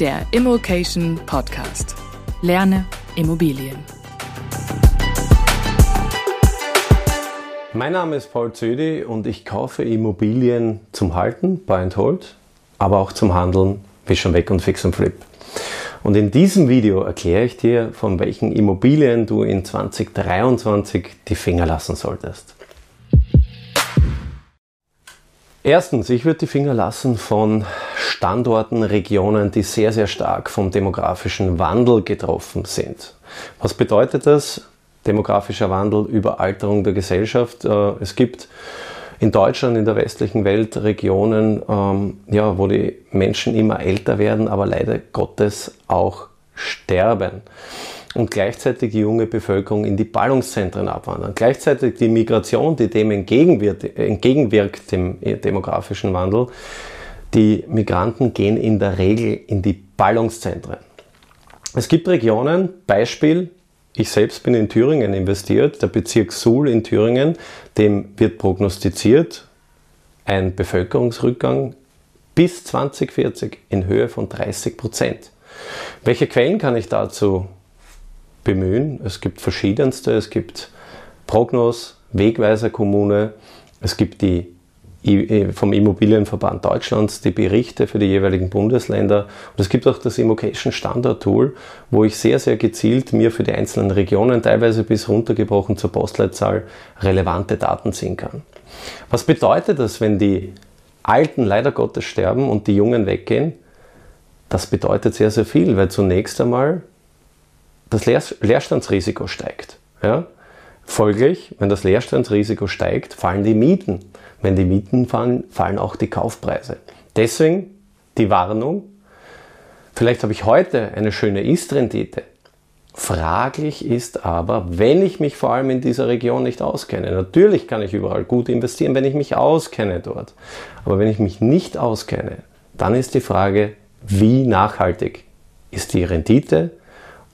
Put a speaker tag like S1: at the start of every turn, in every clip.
S1: der Immokation Podcast. Lerne Immobilien.
S2: Mein Name ist Paul Zödi und ich kaufe Immobilien zum Halten, Buy and Hold, aber auch zum Handeln, wie schon weg und fix und flip. Und in diesem Video erkläre ich dir, von welchen Immobilien du in 2023 die Finger lassen solltest. Erstens, ich würde die Finger lassen von Standorten, Regionen, die sehr, sehr stark vom demografischen Wandel getroffen sind. Was bedeutet das? Demografischer Wandel, Überalterung der Gesellschaft. Äh, es gibt in Deutschland, in der westlichen Welt Regionen, ähm, ja, wo die Menschen immer älter werden, aber leider Gottes auch sterben und gleichzeitig die junge Bevölkerung in die Ballungszentren abwandern. Gleichzeitig die Migration, die dem entgegenwirkt, dem demografischen Wandel, die Migranten gehen in der Regel in die Ballungszentren. Es gibt Regionen, Beispiel, ich selbst bin in Thüringen investiert, der Bezirk Suhl in Thüringen, dem wird prognostiziert ein Bevölkerungsrückgang bis 2040 in Höhe von 30 Prozent. Welche Quellen kann ich dazu bemühen. Es gibt verschiedenste, es gibt Prognos, Wegweiser Kommune, es gibt die vom Immobilienverband Deutschlands die Berichte für die jeweiligen Bundesländer und es gibt auch das Immocation Standard Tool, wo ich sehr, sehr gezielt mir für die einzelnen Regionen, teilweise bis runtergebrochen zur Postleitzahl, relevante Daten ziehen kann. Was bedeutet das, wenn die Alten leider Gottes sterben und die Jungen weggehen? Das bedeutet sehr, sehr viel, weil zunächst einmal das Leer Leerstandsrisiko steigt. Ja? Folglich, wenn das Leerstandsrisiko steigt, fallen die Mieten. Wenn die Mieten fallen, fallen auch die Kaufpreise. Deswegen die Warnung, vielleicht habe ich heute eine schöne Ist-Rendite. Fraglich ist aber, wenn ich mich vor allem in dieser Region nicht auskenne. Natürlich kann ich überall gut investieren, wenn ich mich auskenne dort. Aber wenn ich mich nicht auskenne, dann ist die Frage, wie nachhaltig ist die Rendite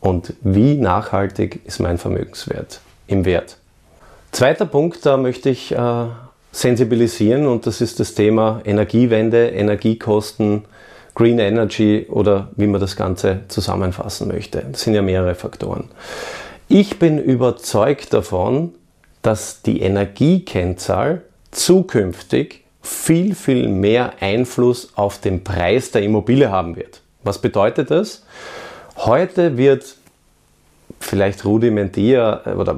S2: und wie nachhaltig ist mein Vermögenswert im Wert. Zweiter Punkt, da möchte ich äh, sensibilisieren und das ist das Thema Energiewende, Energiekosten, Green Energy oder wie man das Ganze zusammenfassen möchte. Das sind ja mehrere Faktoren. Ich bin überzeugt davon, dass die Energiekennzahl zukünftig viel, viel mehr Einfluss auf den Preis der Immobilie haben wird. Was bedeutet das? Heute wird vielleicht rudimentär äh, oder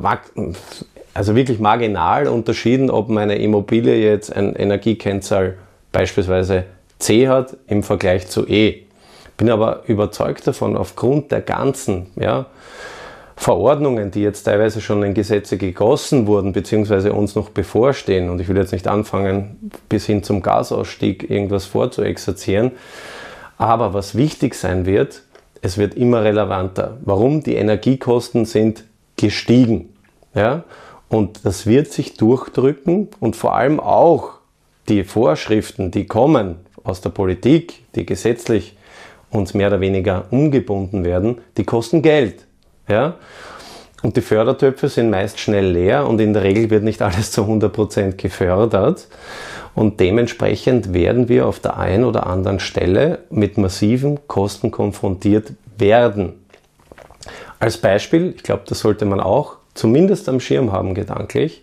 S2: also wirklich marginal unterschieden, ob meine Immobilie jetzt ein Energiekennzahl beispielsweise C hat im Vergleich zu E. Bin aber überzeugt davon, aufgrund der ganzen ja, Verordnungen, die jetzt teilweise schon in Gesetze gegossen wurden, beziehungsweise uns noch bevorstehen, und ich will jetzt nicht anfangen, bis hin zum Gasausstieg irgendwas vorzuexerzieren, aber was wichtig sein wird, es wird immer relevanter. Warum? Die Energiekosten sind gestiegen. Ja? Und das wird sich durchdrücken und vor allem auch die Vorschriften, die kommen aus der Politik, die gesetzlich uns mehr oder weniger umgebunden werden, die kosten Geld. Ja? Und die Fördertöpfe sind meist schnell leer und in der Regel wird nicht alles zu 100% gefördert. Und dementsprechend werden wir auf der einen oder anderen Stelle mit massiven Kosten konfrontiert werden. Als Beispiel, ich glaube, das sollte man auch zumindest am Schirm haben gedanklich,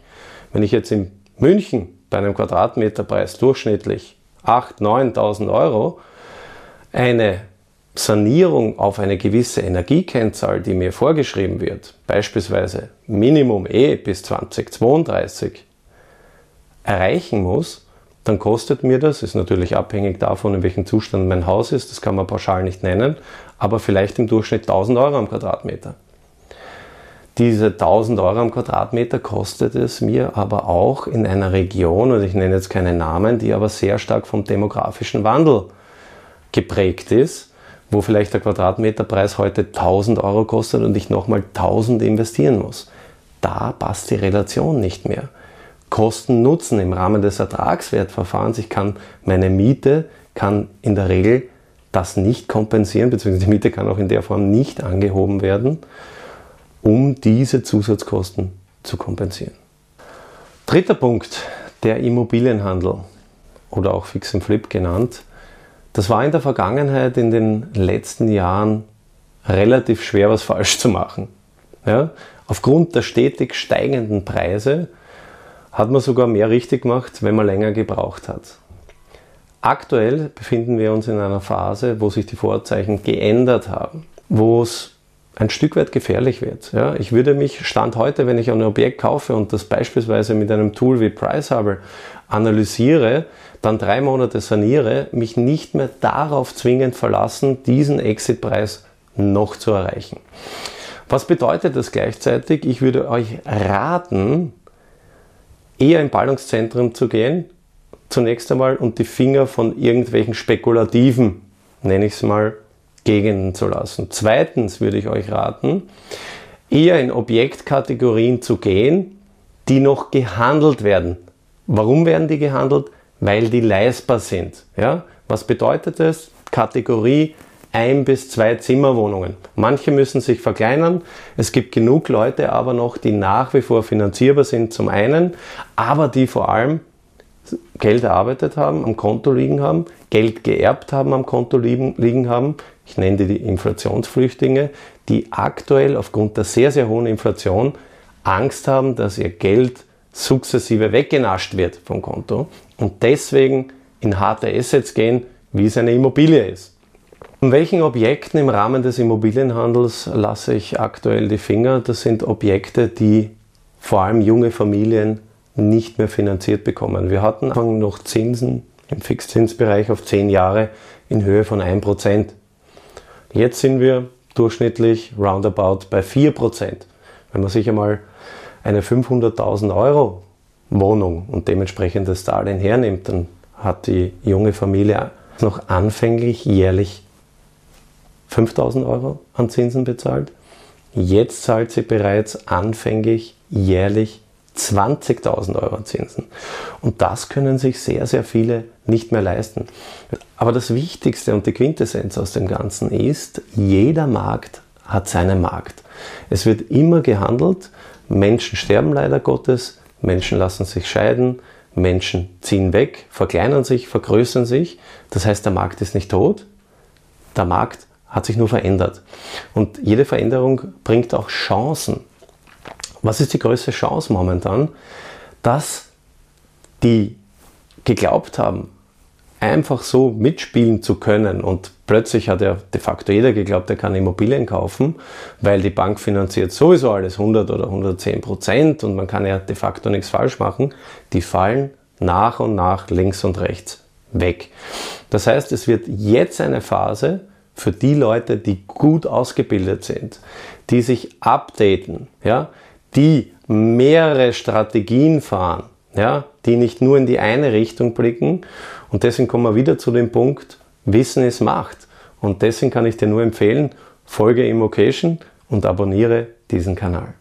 S2: wenn ich jetzt in München bei einem Quadratmeterpreis durchschnittlich 8.000, 9.000 Euro eine Sanierung auf eine gewisse Energiekennzahl, die mir vorgeschrieben wird, beispielsweise Minimum E bis 2032, erreichen muss, dann kostet mir das, ist natürlich abhängig davon, in welchem Zustand mein Haus ist, das kann man pauschal nicht nennen, aber vielleicht im Durchschnitt 1000 Euro am Quadratmeter. Diese 1000 Euro am Quadratmeter kostet es mir aber auch in einer Region, und ich nenne jetzt keine Namen, die aber sehr stark vom demografischen Wandel geprägt ist, wo vielleicht der Quadratmeterpreis heute 1000 Euro kostet und ich nochmal 1000 investieren muss. Da passt die Relation nicht mehr. Kosten-Nutzen im Rahmen des Ertragswertverfahrens. Ich kann meine Miete, kann in der Regel das nicht kompensieren, beziehungsweise die Miete kann auch in der Form nicht angehoben werden, um diese Zusatzkosten zu kompensieren. Dritter Punkt, der Immobilienhandel oder auch Fix and Flip genannt. Das war in der Vergangenheit, in den letzten Jahren relativ schwer, was falsch zu machen. Ja? Aufgrund der stetig steigenden Preise hat man sogar mehr richtig gemacht, wenn man länger gebraucht hat. Aktuell befinden wir uns in einer Phase, wo sich die Vorzeichen geändert haben, wo es ein Stück weit gefährlich wird. Ja, ich würde mich Stand heute, wenn ich ein Objekt kaufe und das beispielsweise mit einem Tool wie PriceHubble analysiere, dann drei Monate saniere, mich nicht mehr darauf zwingend verlassen, diesen Exitpreis noch zu erreichen. Was bedeutet das gleichzeitig? Ich würde euch raten, eher in Ballungszentren zu gehen, zunächst einmal und die Finger von irgendwelchen spekulativen, nenne ich es mal, Gegenden zu lassen. Zweitens würde ich euch raten, eher in Objektkategorien zu gehen, die noch gehandelt werden. Warum werden die gehandelt? Weil die leistbar sind. Ja? Was bedeutet das? Kategorie ein bis zwei Zimmerwohnungen. Manche müssen sich verkleinern. Es gibt genug Leute aber noch, die nach wie vor finanzierbar sind zum einen, aber die vor allem Geld erarbeitet haben, am Konto liegen haben, Geld geerbt haben, am Konto liegen, haben. Ich nenne die Inflationsflüchtlinge, die aktuell aufgrund der sehr, sehr hohen Inflation Angst haben, dass ihr Geld sukzessive weggenascht wird vom Konto und deswegen in harte Assets gehen, wie es eine Immobilie ist. Von welchen Objekten im Rahmen des Immobilienhandels lasse ich aktuell die Finger? Das sind Objekte, die vor allem junge Familien nicht mehr finanziert bekommen. Wir hatten noch Zinsen im Fixzinsbereich auf 10 Jahre in Höhe von 1%. Jetzt sind wir durchschnittlich roundabout bei 4%. Wenn man sich einmal eine 500.000 Euro Wohnung und dementsprechend das Darlehen hernimmt, dann hat die junge Familie noch anfänglich jährlich 5000 Euro an Zinsen bezahlt. Jetzt zahlt sie bereits anfänglich jährlich 20.000 Euro Zinsen. Und das können sich sehr, sehr viele nicht mehr leisten. Aber das Wichtigste und die Quintessenz aus dem Ganzen ist, jeder Markt hat seinen Markt. Es wird immer gehandelt. Menschen sterben leider Gottes. Menschen lassen sich scheiden. Menschen ziehen weg, verkleinern sich, vergrößern sich. Das heißt, der Markt ist nicht tot. Der Markt hat sich nur verändert. Und jede Veränderung bringt auch Chancen. Was ist die größte Chance momentan? Dass die geglaubt haben, einfach so mitspielen zu können und plötzlich hat ja de facto jeder geglaubt, er kann Immobilien kaufen, weil die Bank finanziert sowieso alles 100 oder 110 Prozent und man kann ja de facto nichts falsch machen, die fallen nach und nach links und rechts weg. Das heißt, es wird jetzt eine Phase für die Leute, die gut ausgebildet sind, die sich updaten, ja, die mehrere Strategien fahren, ja, die nicht nur in die eine Richtung blicken. Und deswegen kommen wir wieder zu dem Punkt, Wissen ist Macht. Und deswegen kann ich dir nur empfehlen, folge Immocation und abonniere diesen Kanal.